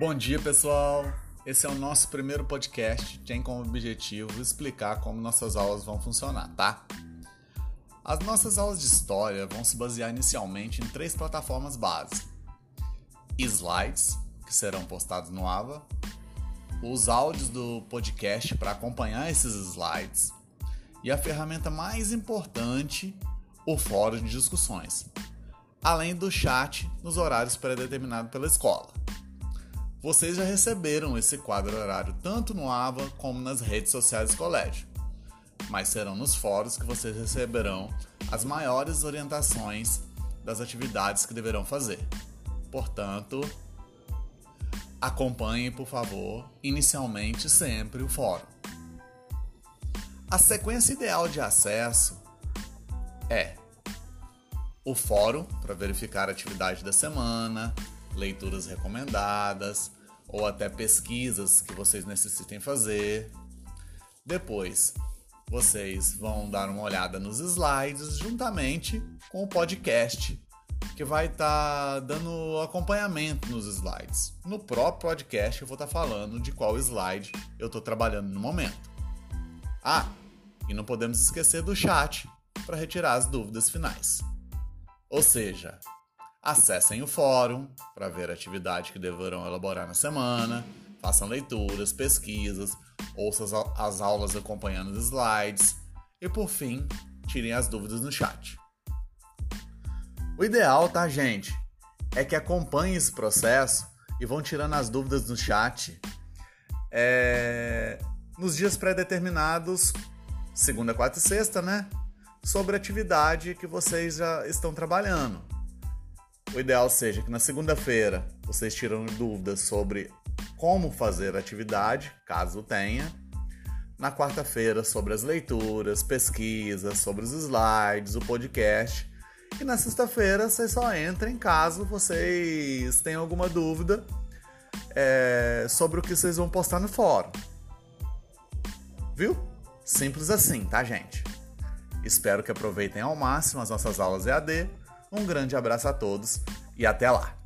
Bom dia, pessoal! Esse é o nosso primeiro podcast, tem como objetivo explicar como nossas aulas vão funcionar, tá? As nossas aulas de história vão se basear inicialmente em três plataformas básicas: slides, que serão postados no AVA, os áudios do podcast para acompanhar esses slides e a ferramenta mais importante, o fórum de discussões, além do chat nos horários pré-determinados pela escola. Vocês já receberam esse quadro horário tanto no AVA como nas redes sociais do colégio, mas serão nos fóruns que vocês receberão as maiores orientações das atividades que deverão fazer. Portanto, acompanhem, por favor, inicialmente sempre o fórum. A sequência ideal de acesso é o fórum para verificar a atividade da semana, leituras recomendadas ou até pesquisas que vocês necessitem fazer. Depois, vocês vão dar uma olhada nos slides juntamente com o podcast, que vai estar tá dando acompanhamento nos slides. No próprio podcast eu vou estar tá falando de qual slide eu estou trabalhando no momento. Ah, e não podemos esquecer do chat para retirar as dúvidas finais. Ou seja, Acessem o fórum para ver a atividade que deverão elaborar na semana, façam leituras, pesquisas, ouçam as aulas acompanhando os slides e, por fim, tirem as dúvidas no chat. O ideal, tá, gente, é que acompanhem esse processo e vão tirando as dúvidas no chat é, nos dias pré-determinados, segunda, quarta e sexta, né? Sobre a atividade que vocês já estão trabalhando o ideal seja que na segunda-feira vocês tiram dúvidas sobre como fazer a atividade, caso tenha. Na quarta-feira, sobre as leituras, pesquisas, sobre os slides, o podcast. E na sexta-feira, vocês só entrem caso vocês tenham alguma dúvida é, sobre o que vocês vão postar no fórum. Viu? Simples assim, tá, gente? Espero que aproveitem ao máximo as nossas aulas EAD um grande abraço a todos e até lá!